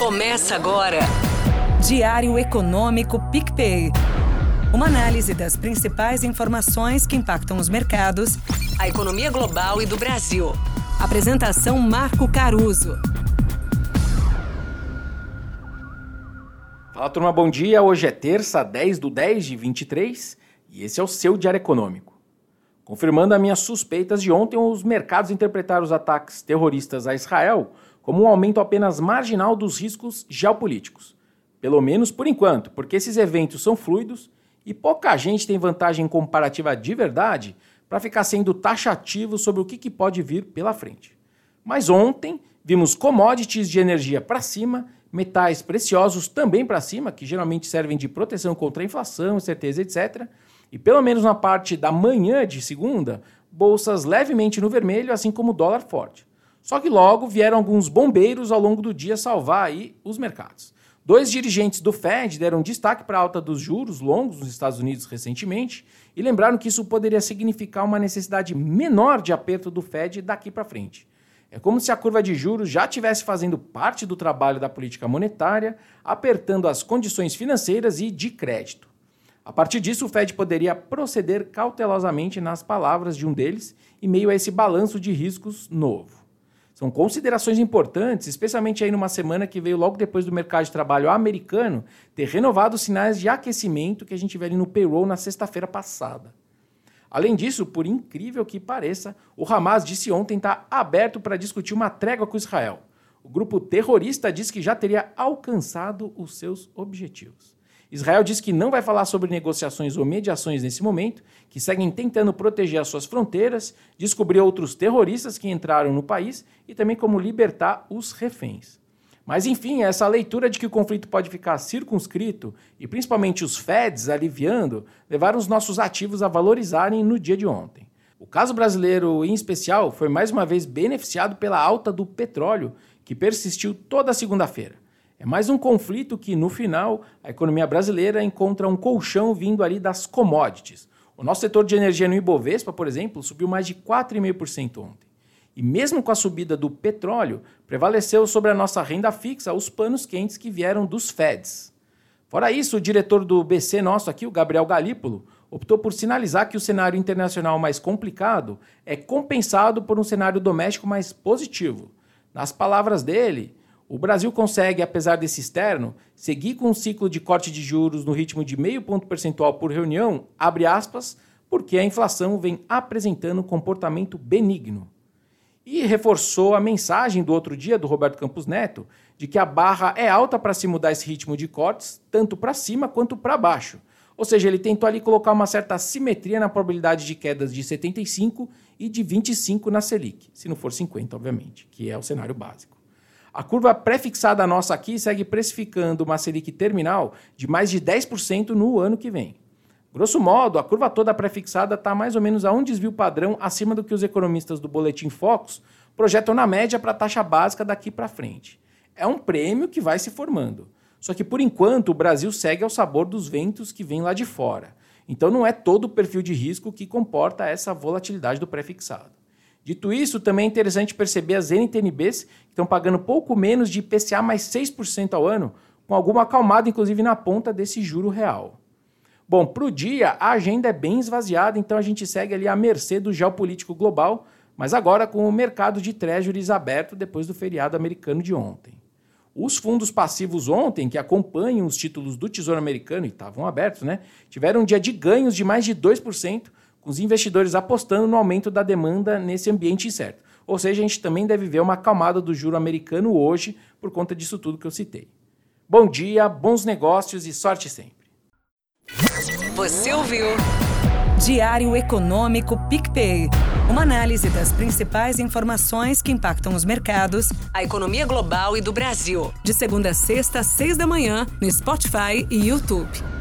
Começa agora. Diário Econômico PicPay. Uma análise das principais informações que impactam os mercados, a economia global e do Brasil. Apresentação Marco Caruso. Fala turma, bom dia. Hoje é terça, 10 do 10 de 23 e esse é o seu Diário Econômico. Confirmando as minhas suspeitas de ontem, os mercados interpretaram os ataques terroristas a Israel como um aumento apenas marginal dos riscos geopolíticos. Pelo menos por enquanto, porque esses eventos são fluidos e pouca gente tem vantagem comparativa de verdade para ficar sendo taxativo sobre o que, que pode vir pela frente. Mas ontem vimos commodities de energia para cima, metais preciosos também para cima, que geralmente servem de proteção contra a inflação, incerteza, etc. E pelo menos na parte da manhã de segunda, bolsas levemente no vermelho, assim como o dólar forte. Só que logo vieram alguns bombeiros ao longo do dia salvar aí os mercados. Dois dirigentes do Fed deram destaque para a alta dos juros longos nos Estados Unidos recentemente e lembraram que isso poderia significar uma necessidade menor de aperto do Fed daqui para frente. É como se a curva de juros já estivesse fazendo parte do trabalho da política monetária, apertando as condições financeiras e de crédito. A partir disso, o Fed poderia proceder cautelosamente nas palavras de um deles, em meio a esse balanço de riscos novo. São considerações importantes, especialmente aí numa semana que veio logo depois do mercado de trabalho americano ter renovado os sinais de aquecimento que a gente viu ali no payroll na sexta-feira passada. Além disso, por incrível que pareça, o Hamas disse ontem estar tá aberto para discutir uma trégua com Israel. O grupo terrorista disse que já teria alcançado os seus objetivos. Israel diz que não vai falar sobre negociações ou mediações nesse momento, que seguem tentando proteger as suas fronteiras, descobrir outros terroristas que entraram no país e também como libertar os reféns. Mas enfim, essa leitura de que o conflito pode ficar circunscrito e principalmente os Feds aliviando, levaram os nossos ativos a valorizarem no dia de ontem. O caso brasileiro, em especial, foi mais uma vez beneficiado pela alta do petróleo, que persistiu toda segunda-feira. É mais um conflito que, no final, a economia brasileira encontra um colchão vindo ali das commodities. O nosso setor de energia no Ibovespa, por exemplo, subiu mais de 4,5% ontem. E mesmo com a subida do petróleo, prevaleceu sobre a nossa renda fixa os panos quentes que vieram dos Feds. Fora isso, o diretor do BC nosso aqui, o Gabriel Galípolo, optou por sinalizar que o cenário internacional mais complicado é compensado por um cenário doméstico mais positivo. Nas palavras dele, o Brasil consegue, apesar desse externo, seguir com um ciclo de corte de juros no ritmo de meio ponto percentual por reunião, abre aspas, porque a inflação vem apresentando um comportamento benigno. E reforçou a mensagem do outro dia do Roberto Campos Neto de que a barra é alta para se mudar esse ritmo de cortes, tanto para cima quanto para baixo. Ou seja, ele tentou ali colocar uma certa simetria na probabilidade de quedas de 75 e de 25 na Selic, se não for 50, obviamente, que é o cenário básico. A curva pré-fixada nossa aqui segue precificando uma Selic terminal de mais de 10% no ano que vem. Grosso modo, a curva toda pré-fixada está mais ou menos a um desvio padrão acima do que os economistas do Boletim Focus projetam na média para a taxa básica daqui para frente. É um prêmio que vai se formando. Só que, por enquanto, o Brasil segue ao sabor dos ventos que vêm lá de fora. Então, não é todo o perfil de risco que comporta essa volatilidade do pré-fixado. Dito isso, também é interessante perceber as NTNBs que estão pagando pouco menos de IPCA mais 6% ao ano, com alguma acalmada, inclusive, na ponta desse juro real. Bom, para o dia, a agenda é bem esvaziada, então a gente segue ali à mercê do geopolítico global, mas agora com o mercado de treasuries aberto depois do feriado americano de ontem. Os fundos passivos ontem, que acompanham os títulos do Tesouro Americano e estavam abertos, né, tiveram um dia de ganhos de mais de 2%, com os investidores apostando no aumento da demanda nesse ambiente incerto. Ou seja, a gente também deve ver uma acalmada do juro americano hoje por conta disso tudo que eu citei. Bom dia, bons negócios e sorte sempre. Você ouviu? Diário Econômico PicPay. Uma análise das principais informações que impactam os mercados, a economia global e do Brasil. De segunda a sexta, às seis da manhã, no Spotify e YouTube.